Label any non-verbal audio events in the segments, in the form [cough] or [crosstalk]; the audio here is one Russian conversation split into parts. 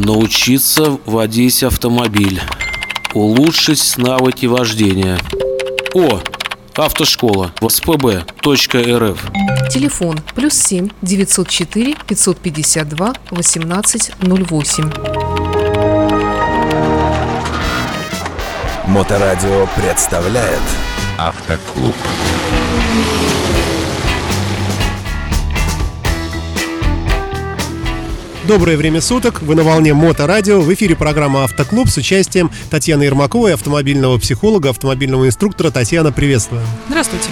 Научиться водить автомобиль. Улучшить навыки вождения. О, автошкола в спб.рф. Телефон плюс 7 904 552 1808. Моторадио представляет Автоклуб. Доброе время суток, вы на волне Моторадио, в эфире программа «Автоклуб» с участием Татьяны Ермаковой, автомобильного психолога, автомобильного инструктора. Татьяна, приветствую. Здравствуйте.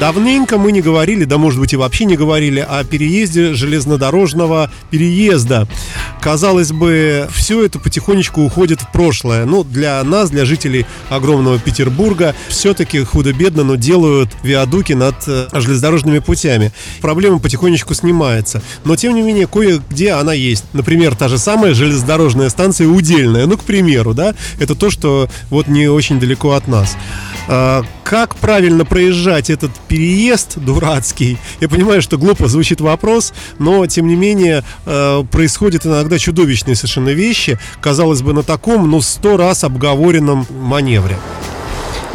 Давненько мы не говорили, да может быть и вообще не говорили о переезде железнодорожного переезда. Казалось бы, все это потихонечку уходит в прошлое. Ну, для нас, для жителей огромного Петербурга, все-таки худо-бедно, но делают виадуки над э, железнодорожными путями. Проблема потихонечку снимается. Но, тем не менее, кое-где она есть. Например, та же самая железнодорожная станция Удельная. Ну, к примеру, да, это то, что вот не очень далеко от нас. А, как правильно проезжать этот переезд дурацкий? Я понимаю, что глупо звучит вопрос, но тем не менее э, происходят иногда чудовищные совершенно вещи, казалось бы, на таком, ну, сто раз обговоренном маневре.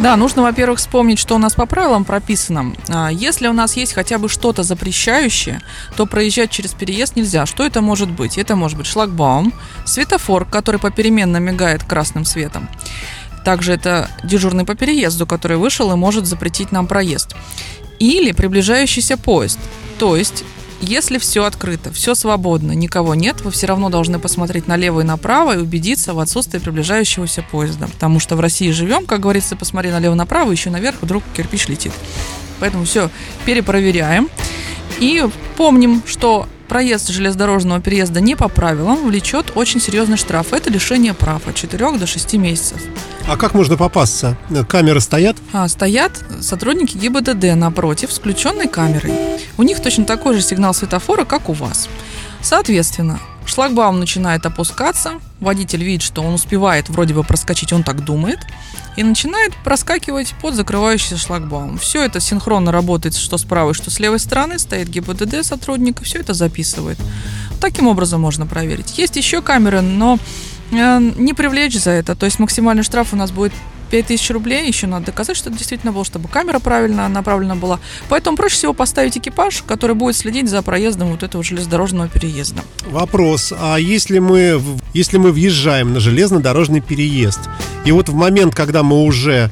Да, нужно, во-первых, вспомнить, что у нас по правилам прописано. А, Если у нас есть хотя бы что-то запрещающее, то проезжать через переезд нельзя. Что это может быть? Это может быть шлагбаум, светофор, который попеременно мигает красным светом. Также это дежурный по переезду, который вышел и может запретить нам проезд. Или приближающийся поезд. То есть если все открыто, все свободно, никого нет, вы все равно должны посмотреть налево и направо и убедиться в отсутствии приближающегося поезда. Потому что в России живем, как говорится, посмотри налево-направо, еще наверх, вдруг кирпич летит. Поэтому все перепроверяем. И помним, что проезд железнодорожного переезда не по правилам влечет очень серьезный штраф. Это лишение прав от 4 до 6 месяцев. А как можно попасться? Камеры стоят? А, стоят сотрудники ГИБДД напротив с включенной камерой. У них точно такой же сигнал светофора, как у вас. Соответственно, шлагбаум начинает опускаться, водитель видит, что он успевает вроде бы проскочить, он так думает, и начинает проскакивать под закрывающийся шлагбаум. Все это синхронно работает что с правой, что с левой стороны, стоит ГИБДД сотрудник, все это записывает. Таким образом можно проверить. Есть еще камеры, но не привлечь за это. То есть максимальный штраф у нас будет 5000 рублей, еще надо доказать, что это действительно было, чтобы камера правильно направлена была. Поэтому проще всего поставить экипаж, который будет следить за проездом вот этого железнодорожного переезда. Вопрос, а если мы, если мы въезжаем на железнодорожный переезд, и вот в момент, когда мы уже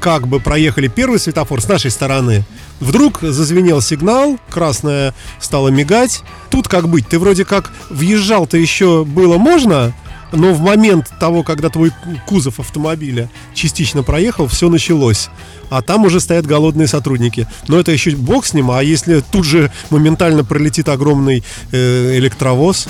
как бы проехали первый светофор с нашей стороны, вдруг зазвенел сигнал, красное стало мигать. Тут как быть? Ты вроде как въезжал-то еще было можно, но в момент того, когда твой кузов автомобиля частично проехал, все началось. А там уже стоят голодные сотрудники. Но это еще бог с ним, а если тут же моментально пролетит огромный э, электровоз,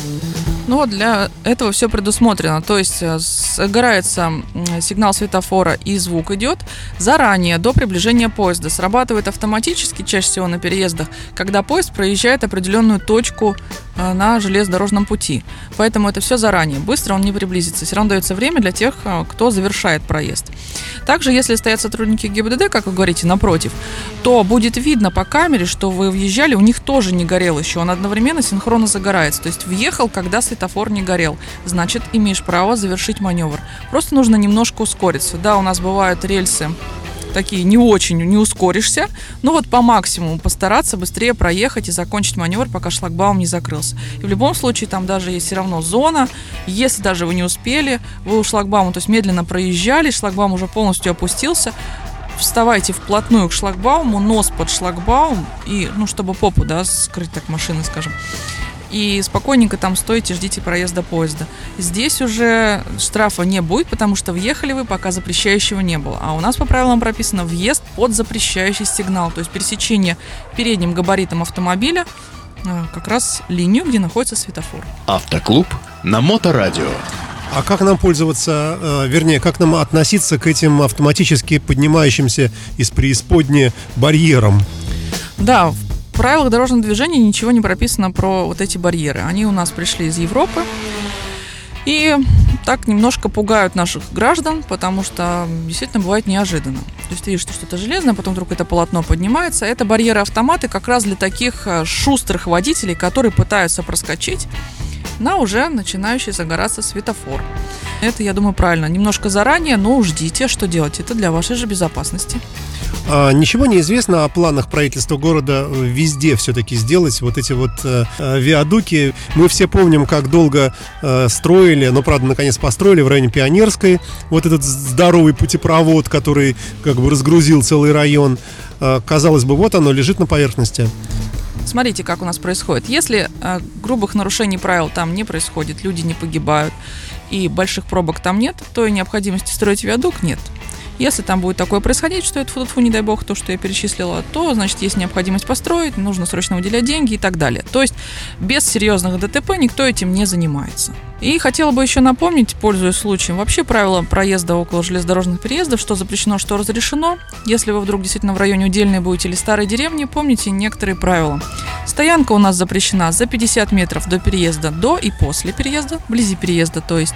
Ну вот для этого все предусмотрено. То есть э, загорается м, сигнал светофора и звук идет заранее, до приближения поезда. Срабатывает автоматически, чаще всего на переездах, когда поезд проезжает определенную точку на железнодорожном пути. Поэтому это все заранее. Быстро он не приблизится. Все равно дается время для тех, э, кто завершает проезд. Также, если стоят сотрудники ГИБДД, как вы говорите, напротив, то будет видно по камере, что вы въезжали, у них тоже не горел еще. Он одновременно синхронно загорается. То есть въехал, когда светофор не горел. Значит, имеешь право завершить маневр. Просто нужно немножко ускориться. Да, у нас бывают рельсы такие не очень, не ускоришься, но вот по максимуму постараться быстрее проехать и закончить маневр, пока шлагбаум не закрылся. И в любом случае там даже есть все равно зона, если даже вы не успели, вы у шлагбаума, то есть медленно проезжали, шлагбаум уже полностью опустился, вставайте вплотную к шлагбауму, нос под шлагбаум, и, ну, чтобы попу, да, скрыть так машины, скажем. И спокойненько там стойте, ждите проезда поезда. Здесь уже штрафа не будет, потому что въехали вы, пока запрещающего не было. А у нас по правилам прописано въезд под запрещающий сигнал, то есть пересечение передним габаритом автомобиля э, как раз линию, где находится светофор. Автоклуб на Моторадио. А как нам пользоваться, э, вернее, как нам относиться к этим автоматически поднимающимся из преисподней барьерам? Да, в правилах дорожного движения ничего не прописано про вот эти барьеры. Они у нас пришли из Европы. И так немножко пугают наших граждан, потому что действительно бывает неожиданно. То есть ты видишь, что что-то железное, потом вдруг это полотно поднимается. Это барьеры-автоматы как раз для таких э, шустрых водителей, которые пытаются проскочить на уже начинающий загораться светофор. Это, я думаю, правильно. Немножко заранее, но ждите, что делать. Это для вашей же безопасности. А, ничего не известно о планах правительства города э, везде все-таки сделать вот эти вот э, э, виадуки. Мы все помним, как долго строили, но правда наконец построили в районе Пионерской вот этот здоровый путепровод, который как бы разгрузил целый район. Казалось бы, вот оно лежит на поверхности. Смотрите, как у нас происходит. Если э, грубых нарушений правил там не происходит, люди не погибают и больших пробок там нет, то и необходимости строить виадук нет. Если там будет такое происходить, что это фу не дай бог, то, что я перечислила, то, значит, есть необходимость построить, нужно срочно выделять деньги и так далее. То есть без серьезных ДТП никто этим не занимается. И хотела бы еще напомнить, пользуясь случаем, вообще правила проезда около железнодорожных переездов, что запрещено, что разрешено. Если вы вдруг действительно в районе Удельной будете или старой деревни, помните некоторые правила. Стоянка у нас запрещена за 50 метров до переезда, до и после переезда, вблизи переезда, то есть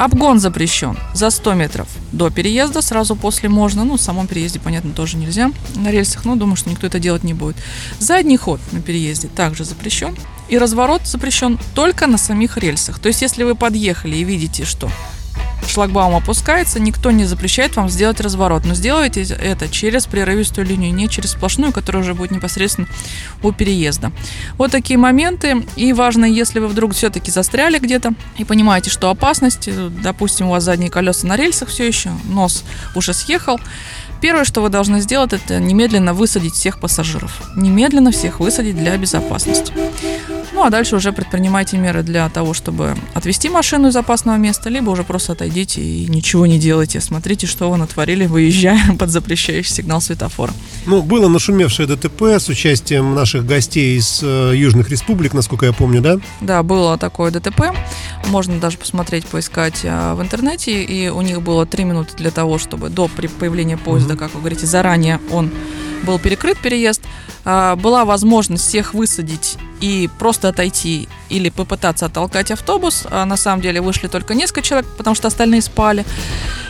Обгон запрещен за 100 метров до переезда, сразу после можно. Ну, в самом переезде, понятно, тоже нельзя на рельсах, но думаю, что никто это делать не будет. Задний ход на переезде также запрещен. И разворот запрещен только на самих рельсах. То есть, если вы подъехали и видите, что шлагбаум опускается, никто не запрещает вам сделать разворот. Но сделайте это через прерывистую линию, не через сплошную, которая уже будет непосредственно у переезда. Вот такие моменты. И важно, если вы вдруг все-таки застряли где-то и понимаете, что опасность, допустим, у вас задние колеса на рельсах все еще, нос уже съехал, Первое, что вы должны сделать, это немедленно высадить всех пассажиров. Немедленно всех высадить для безопасности. Ну, а дальше уже предпринимайте меры для того, чтобы отвести машину из опасного места, либо уже просто отойдите и ничего не делайте. Смотрите, что вы натворили, выезжая [laughs] под запрещающий сигнал светофора. Ну, было нашумевшее ДТП с участием наших гостей из э, Южных Республик, насколько я помню, да? Да, было такое ДТП. Можно даже посмотреть, поискать э, в интернете. И у них было три минуты для того, чтобы до появления поезда, mm-hmm. как вы говорите, заранее он был перекрыт переезд. Э, была возможность всех высадить и просто отойти или попытаться оттолкать автобус. А на самом деле вышли только несколько человек, потому что остальные спали.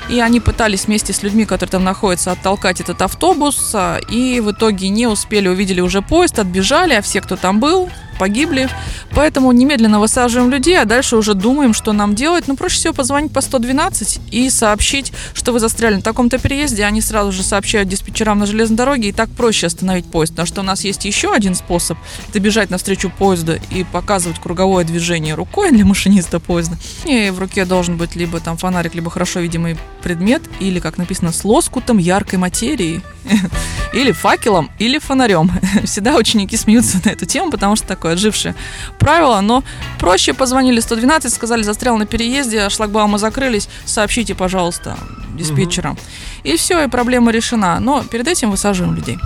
И они пытались вместе с людьми, которые там находятся, оттолкать этот автобус. А, и в итоге не успели, увидели уже поезд, отбежали, а все, кто там был, погибли. Поэтому немедленно высаживаем людей, а дальше уже думаем, что нам делать. Ну, проще всего позвонить по 112 и сообщить, что вы застряли на таком-то переезде. Они сразу же сообщают диспетчерам на железной дороге, и так проще остановить поезд. Потому что у нас есть еще один способ. Это бежать навстречу поезда и показывать круговое движение рукой для машиниста поезда. И в руке должен быть либо там фонарик, либо хорошо видимый предмет, или, как написано, с лоскутом яркой материи. [laughs] Или факелом, или фонарем. [laughs] Всегда ученики смеются на эту тему, потому что такое отжившее правило. Но проще позвонили 112, сказали, застрял на переезде, шлагбаумы закрылись, сообщите, пожалуйста, диспетчерам. И все, и проблема решена. Но перед этим высаживаем людей.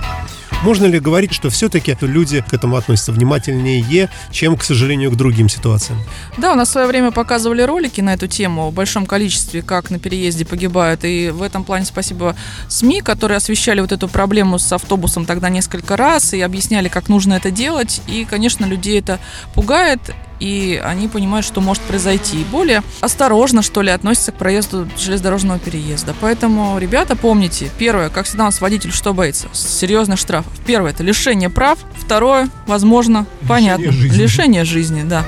Можно ли говорить, что все-таки люди к этому относятся внимательнее, чем, к сожалению, к другим ситуациям? Да, у нас в свое время показывали ролики на эту тему в большом количестве, как на переезде погибают. И в этом плане спасибо СМИ, которые освещали вот эту проблему с автобусом тогда несколько раз и объясняли, как нужно это делать. И, конечно, людей это пугает и они понимают, что может произойти. И более осторожно, что ли, относятся к проезду железнодорожного переезда. Поэтому, ребята, помните, первое, как всегда у нас водитель что боится? Серьезных штрафов. Первое, это лишение прав. Второе, возможно, лишение понятно, жизни. лишение жизни, да.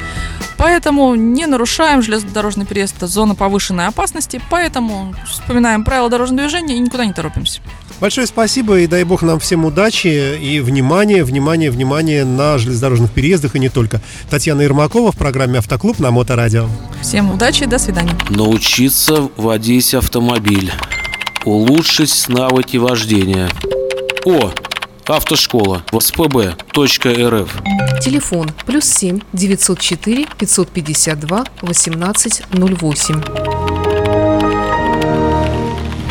Поэтому не нарушаем железнодорожный переезд, это зона повышенной опасности, поэтому вспоминаем правила дорожного движения и никуда не торопимся. Большое спасибо и дай бог нам всем удачи и внимания, внимания, внимания на железнодорожных переездах и не только. Татьяна Ермакова в программе «Автоклуб» на Моторадио. Всем удачи, до свидания. Научиться водить автомобиль. Улучшить навыки вождения. О, автошкола в спб.рф. Телефон плюс 7 904 552 1808.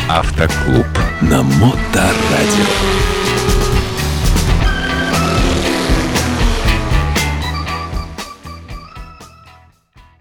Автоклуб на Моторадио.